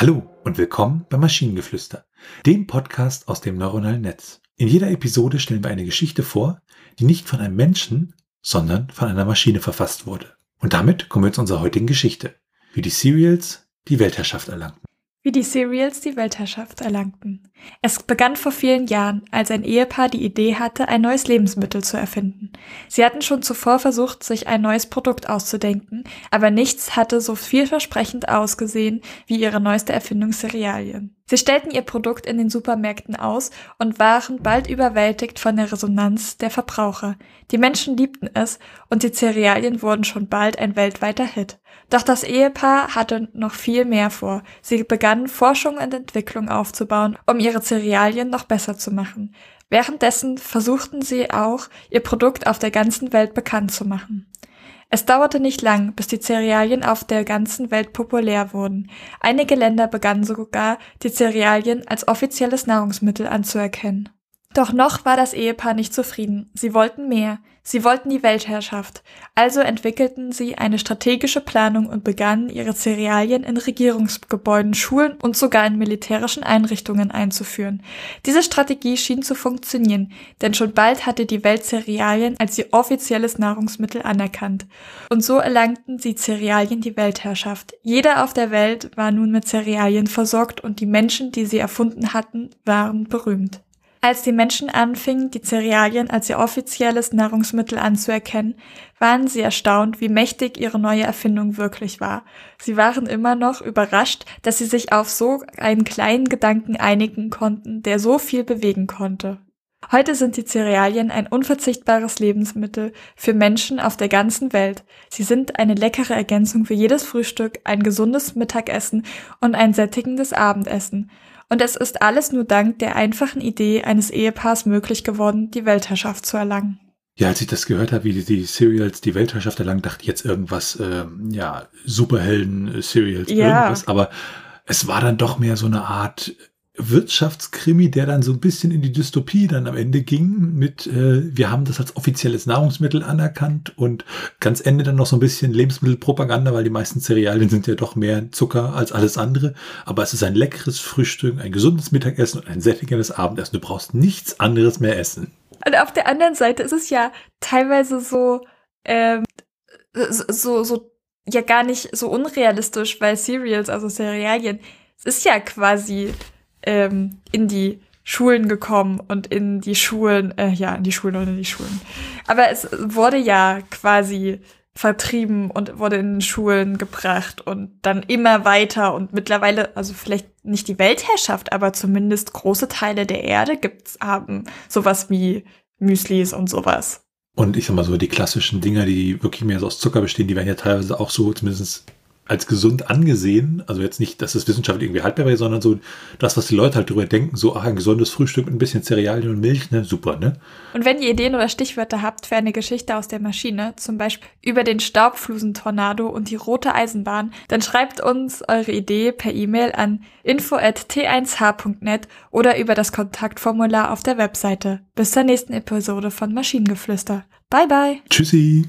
Hallo und willkommen bei Maschinengeflüster, dem Podcast aus dem neuronalen Netz. In jeder Episode stellen wir eine Geschichte vor, die nicht von einem Menschen, sondern von einer Maschine verfasst wurde. Und damit kommen wir zu unserer heutigen Geschichte, wie die Serials die Weltherrschaft erlangten wie die Serials die Weltherrschaft erlangten. Es begann vor vielen Jahren, als ein Ehepaar die Idee hatte, ein neues Lebensmittel zu erfinden. Sie hatten schon zuvor versucht, sich ein neues Produkt auszudenken, aber nichts hatte so vielversprechend ausgesehen wie ihre neueste Erfindung Cerealien. Sie stellten ihr Produkt in den Supermärkten aus und waren bald überwältigt von der Resonanz der Verbraucher. Die Menschen liebten es und die Cerealien wurden schon bald ein weltweiter Hit. Doch das Ehepaar hatte noch viel mehr vor. Sie begannen Forschung und Entwicklung aufzubauen, um ihre Cerealien noch besser zu machen. Währenddessen versuchten sie auch, ihr Produkt auf der ganzen Welt bekannt zu machen. Es dauerte nicht lang, bis die Cerealien auf der ganzen Welt populär wurden. Einige Länder begannen sogar, die Cerealien als offizielles Nahrungsmittel anzuerkennen. Doch noch war das Ehepaar nicht zufrieden. Sie wollten mehr. Sie wollten die Weltherrschaft. Also entwickelten sie eine strategische Planung und begannen, ihre Cerealien in Regierungsgebäuden, Schulen und sogar in militärischen Einrichtungen einzuführen. Diese Strategie schien zu funktionieren, denn schon bald hatte die Welt Cerealien als ihr offizielles Nahrungsmittel anerkannt. Und so erlangten sie Cerealien die Weltherrschaft. Jeder auf der Welt war nun mit Cerealien versorgt und die Menschen, die sie erfunden hatten, waren berühmt. Als die Menschen anfingen, die Cerealien als ihr offizielles Nahrungsmittel anzuerkennen, waren sie erstaunt, wie mächtig ihre neue Erfindung wirklich war. Sie waren immer noch überrascht, dass sie sich auf so einen kleinen Gedanken einigen konnten, der so viel bewegen konnte. Heute sind die Cerealien ein unverzichtbares Lebensmittel für Menschen auf der ganzen Welt. Sie sind eine leckere Ergänzung für jedes Frühstück, ein gesundes Mittagessen und ein sättigendes Abendessen. Und es ist alles nur dank der einfachen Idee eines Ehepaars möglich geworden, die Weltherrschaft zu erlangen. Ja, als ich das gehört habe, wie die, die Serials die Weltherrschaft erlangen, dachte ich jetzt irgendwas, ähm, ja, Superhelden-Serials, ja. irgendwas. Aber es war dann doch mehr so eine Art Wirtschaftskrimi, der dann so ein bisschen in die Dystopie dann am Ende ging mit, äh, wir haben das als offizielles Nahrungsmittel anerkannt und ganz Ende dann noch so ein bisschen Lebensmittelpropaganda, weil die meisten Cerealien sind ja doch mehr Zucker als alles andere. Aber es ist ein leckeres Frühstück, ein gesundes Mittagessen und ein sättigendes Abendessen. Du brauchst nichts anderes mehr essen. Und auf der anderen Seite ist es ja teilweise so, ähm, so, so, ja gar nicht so unrealistisch, weil Cereals, also Cerealien, es ist ja quasi ähm, in die Schulen gekommen und in die Schulen, äh, ja, in die Schulen und in die Schulen. Aber es wurde ja quasi vertrieben und wurde in Schulen gebracht und dann immer weiter und mittlerweile, also vielleicht nicht die Weltherrschaft, aber zumindest große Teile der Erde gibt's haben sowas wie Müslis und sowas. Und ich sag mal so, die klassischen Dinger, die wirklich mehr so aus Zucker bestehen, die werden ja teilweise auch so zumindest als gesund angesehen. Also jetzt nicht, dass es wissenschaftlich irgendwie haltbar wäre, sondern so das, was die Leute halt drüber denken, so ach, ein gesundes Frühstück mit ein bisschen Cerealien und Milch, ne? Super, ne? Und wenn ihr Ideen oder Stichwörter habt für eine Geschichte aus der Maschine, zum Beispiel über den Staubflusentornado und die rote Eisenbahn, dann schreibt uns eure Idee per E-Mail an info@t1h.net oder über das Kontaktformular auf der Webseite. Bis zur nächsten Episode von Maschinengeflüster. Bye bye. Tschüssi.